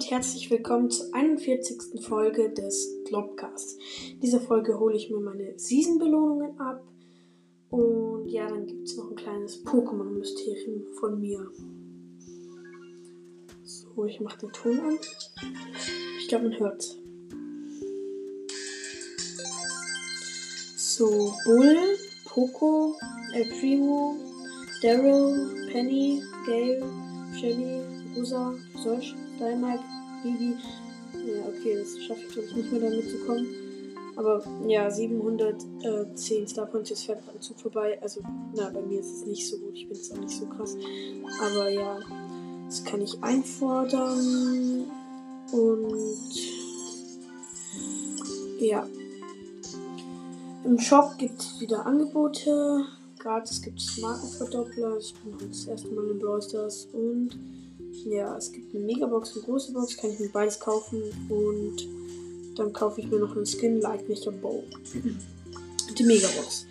und herzlich willkommen zur 41. Folge des Globcasts. In dieser Folge hole ich mir meine Season-Belohnungen ab. Und ja, dann gibt es noch ein kleines Pokémon-Mysterium von mir. So, ich mache den Ton an. Ich glaube, man hört So, Bull, Poco, El Primo, Daryl, Penny, Gale, Shelly, Rosa, Sosh, Dynamite, Bibi. Ja, okay, das schaffe ich glaube ich nicht mehr damit zu kommen. Aber ja, 710 Star Points, fährt gerade Zug vorbei. Also, na, bei mir ist es nicht so gut. Ich bin jetzt auch nicht so krass. Aber ja, das kann ich einfordern. Und ja. Im Shop gibt es wieder Angebote. Gratis gibt es Markenverdoppler. Ich bin das erste Mal in Brawl Stars. Und ja, es gibt eine Megabox, eine große Box. Kann ich mir beides kaufen. Und dann kaufe ich mir noch einen Skin, like a Bow. Die Megabox.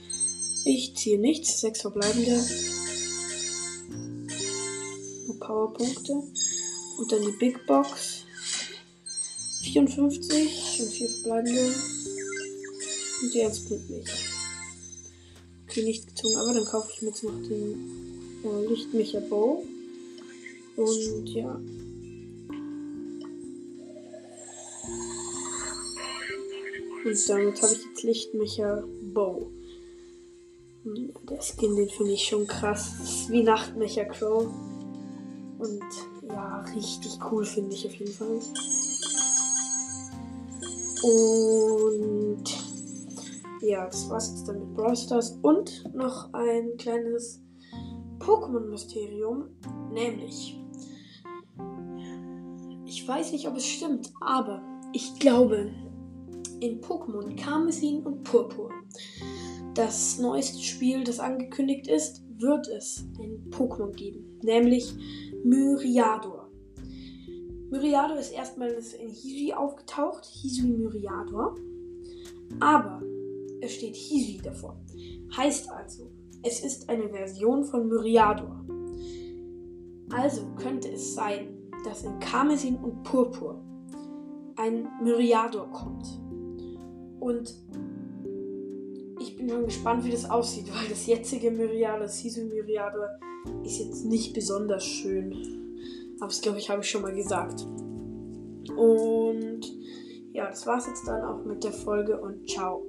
Ich ziehe nichts. Sechs verbleibende. Powerpunkte. Und dann die Big Box. 54 und vier verbleibende. Und jetzt pünktlich. Okay, nicht gezogen, aber dann kaufe ich mir jetzt noch den äh, Lichtmecher Bow. Und ja. Und damit habe ich jetzt Lichtmecher Bow. Der Skin, den finde ich schon krass. Ist wie Nachtmecher Crow. Und ja, richtig cool finde ich auf jeden Fall. Und ja, das war's jetzt dann mit Brawl Stars. Und noch ein kleines Pokémon-Mysterium. Nämlich, ich weiß nicht, ob es stimmt, aber ich glaube, in Pokémon Karmesin und Purpur, das neueste Spiel, das angekündigt ist, wird es ein Pokémon geben. Nämlich Myriador. Myriador ist erstmals in Hisui aufgetaucht, Hisui Myriador. Aber es steht Hisui davor. Heißt also, es ist eine Version von Myriador. Also könnte es sein, dass in Karmesin und Purpur ein Myriador kommt. Und ich bin schon gespannt, wie das aussieht, weil das jetzige Myriador, das Hisui Myriador, ist jetzt nicht besonders schön. Aber das glaube ich, habe ich schon mal gesagt. Und ja, das war's jetzt dann auch mit der Folge und ciao.